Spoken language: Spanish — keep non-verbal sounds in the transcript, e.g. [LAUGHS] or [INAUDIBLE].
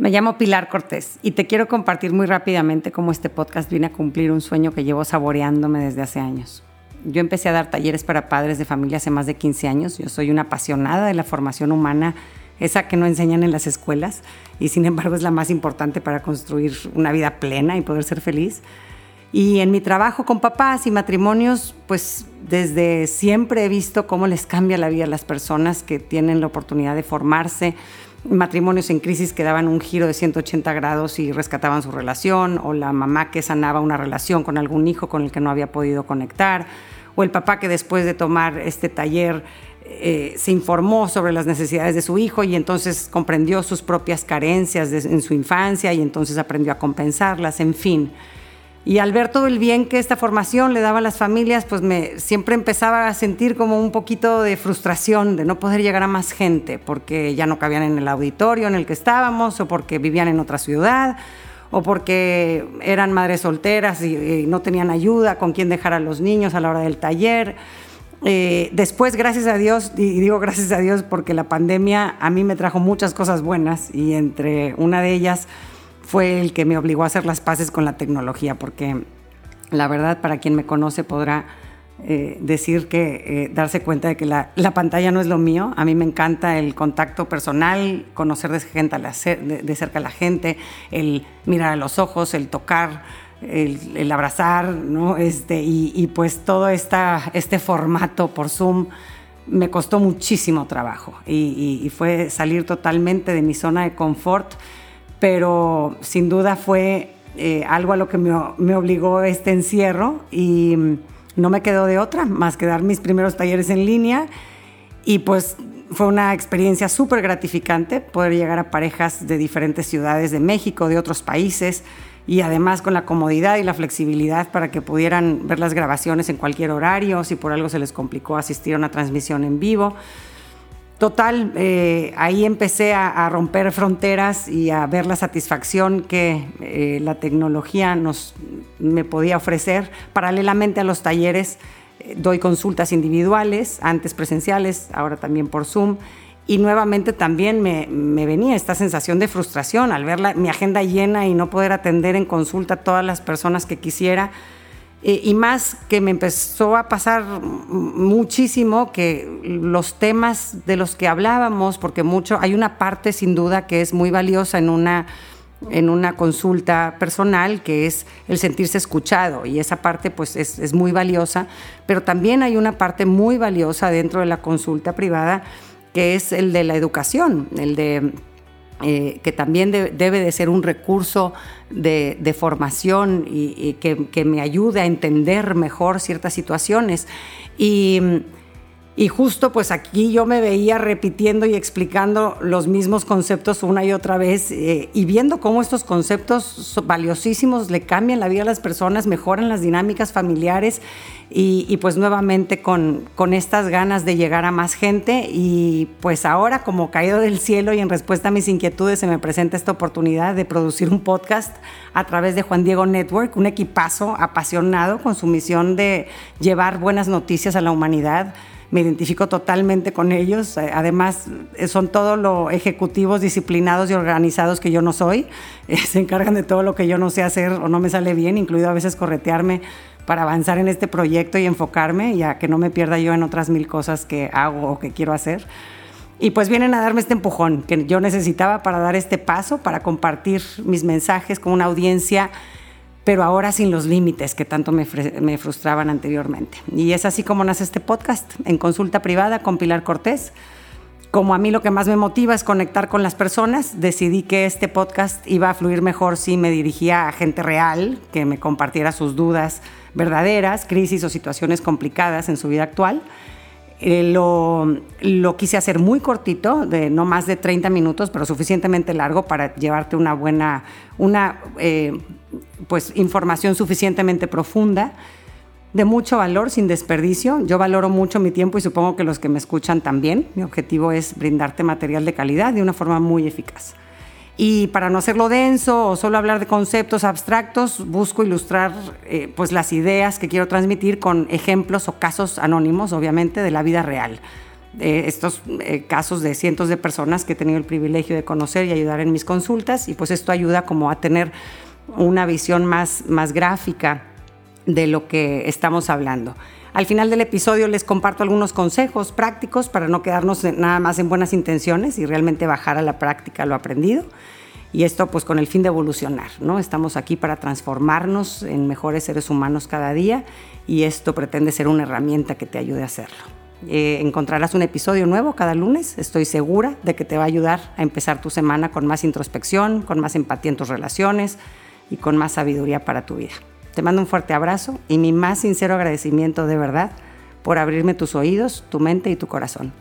Me llamo Pilar Cortés y te quiero compartir muy rápidamente cómo este podcast viene a cumplir un sueño que llevo saboreándome desde hace años. Yo empecé a dar talleres para padres de familia hace más de 15 años. Yo soy una apasionada de la formación humana, esa que no enseñan en las escuelas y sin embargo es la más importante para construir una vida plena y poder ser feliz. Y en mi trabajo con papás y matrimonios, pues desde siempre he visto cómo les cambia la vida a las personas que tienen la oportunidad de formarse, matrimonios en crisis que daban un giro de 180 grados y rescataban su relación, o la mamá que sanaba una relación con algún hijo con el que no había podido conectar, o el papá que después de tomar este taller eh, se informó sobre las necesidades de su hijo y entonces comprendió sus propias carencias en su infancia y entonces aprendió a compensarlas, en fin. Y al ver todo el bien que esta formación le daba a las familias, pues me siempre empezaba a sentir como un poquito de frustración de no poder llegar a más gente, porque ya no cabían en el auditorio en el que estábamos, o porque vivían en otra ciudad, o porque eran madres solteras y, no tenían ayuda con quién dejar a los niños a la hora del taller. Eh, después, gracias a Dios, y digo gracias a Dios porque la pandemia a mí me trajo muchas cosas buenas y entre una de ellas fue el que me obligó a hacer las paces con la tecnología, porque la verdad, para quien me conoce podrá eh, decir que eh, darse cuenta de que la, pantalla no es lo mío. A mí me encanta el contacto personal, conocer de, cerca a la gente, el mirar a los ojos, el tocar, el, abrazar. Este, y, pues todo este formato por Zoom me costó muchísimo trabajo y fue salir totalmente de mi zona de confort pero sin duda fue eh, algo a lo que me, obligó este encierro y no me quedó de otra más que dar mis primeros talleres en línea y pues fue una experiencia súper gratificante poder llegar a parejas de diferentes ciudades de México, de otros países y además con la comodidad y la flexibilidad para que pudieran ver las grabaciones en cualquier horario, si por algo se les complicó asistir a una transmisión en vivo. Total, eh, ahí empecé a, romper fronteras y a ver la satisfacción que eh, la tecnología nos, me podía ofrecer. Paralelamente a los talleres, eh, doy consultas individuales, antes presenciales, ahora también por Zoom. Y nuevamente también me, venía esta sensación de frustración al ver mi agenda llena y no poder atender en consulta a todas las personas que quisiera eh, y más que me empezó a pasar muchísimo que los temas de los que hablábamos, porque mucho, hay una parte sin duda que es muy valiosa en una, en una consulta personal, que es el sentirse escuchado, y esa parte pues es, es muy valiosa, pero también hay una parte muy valiosa dentro de la consulta privada, que es el de la educación, el de eh, que también debe de ser un recurso de, formación y, que, que, me ayude a entender mejor ciertas situaciones. Y y justo pues aquí yo me veía repitiendo y explicando los mismos conceptos una y otra vez eh, y viendo cómo estos conceptos valiosísimos le cambian la vida a las personas, mejoran las dinámicas familiares y, pues nuevamente con, con estas ganas de llegar a más gente. Y pues ahora como caído del cielo y en respuesta a mis inquietudes se me presenta esta oportunidad de producir un podcast a través de Juan Diego Network, un equipazo apasionado con su misión de llevar buenas noticias a la humanidad me identifico totalmente con ellos. Eh, además, eh, son todos los ejecutivos disciplinados y organizados que yo no soy. [LAUGHS] Eh, se encargan de todo lo que yo no sé hacer o no me sale bien, incluido a veces corretearme para avanzar en este proyecto y enfocarme, ya que no me pierda yo en otras mil cosas que hago o que quiero hacer. Y pues vienen a darme este empujón que yo necesitaba para dar este paso, para compartir mis mensajes con una audiencia pero ahora sin los límites que tanto me, frustraban anteriormente. Y es así como nace este podcast, en consulta privada con Pilar Cortés. Como a mí lo que más me motiva es conectar con las personas, decidí que este podcast iba a fluir mejor si me dirigía a gente real, que me compartiera sus dudas verdaderas, crisis o situaciones complicadas en su vida actual. Eh, lo, lo, quise hacer muy cortito, de no más de 30 minutos, pero suficientemente largo para llevarte una buena, una eh, pues información suficientemente profunda, de mucho valor, sin desperdicio. Yo valoro mucho mi tiempo y supongo que los que me escuchan también. Mi objetivo es brindarte material de calidad de una forma muy eficaz. Y para no hacerlo denso o solo hablar de conceptos abstractos, busco ilustrar eh, pues las ideas que quiero transmitir con ejemplos o casos anónimos, obviamente, de la vida real. eh, estos eh, casos de cientos de personas que he tenido el privilegio de conocer y ayudar en mis consultas y pues esto ayuda como a tener una visión más, más gráfica de lo que estamos hablando. Al final del episodio les comparto algunos consejos prácticos para no quedarnos nada más en buenas intenciones y realmente bajar a la práctica lo aprendido. Y esto pues con el fin de evolucionar, ¿no? Estamos aquí para transformarnos en mejores seres humanos cada día y esto pretende ser una herramienta que te ayude a hacerlo. Eh, encontrarás un episodio nuevo cada lunes. Estoy segura de que te va a ayudar a empezar tu semana con más introspección, con más empatía en tus relaciones y con más sabiduría para tu vida. Te mando un fuerte abrazo y mi más sincero agradecimiento de verdad por abrirme tus oídos, tu mente y tu corazón.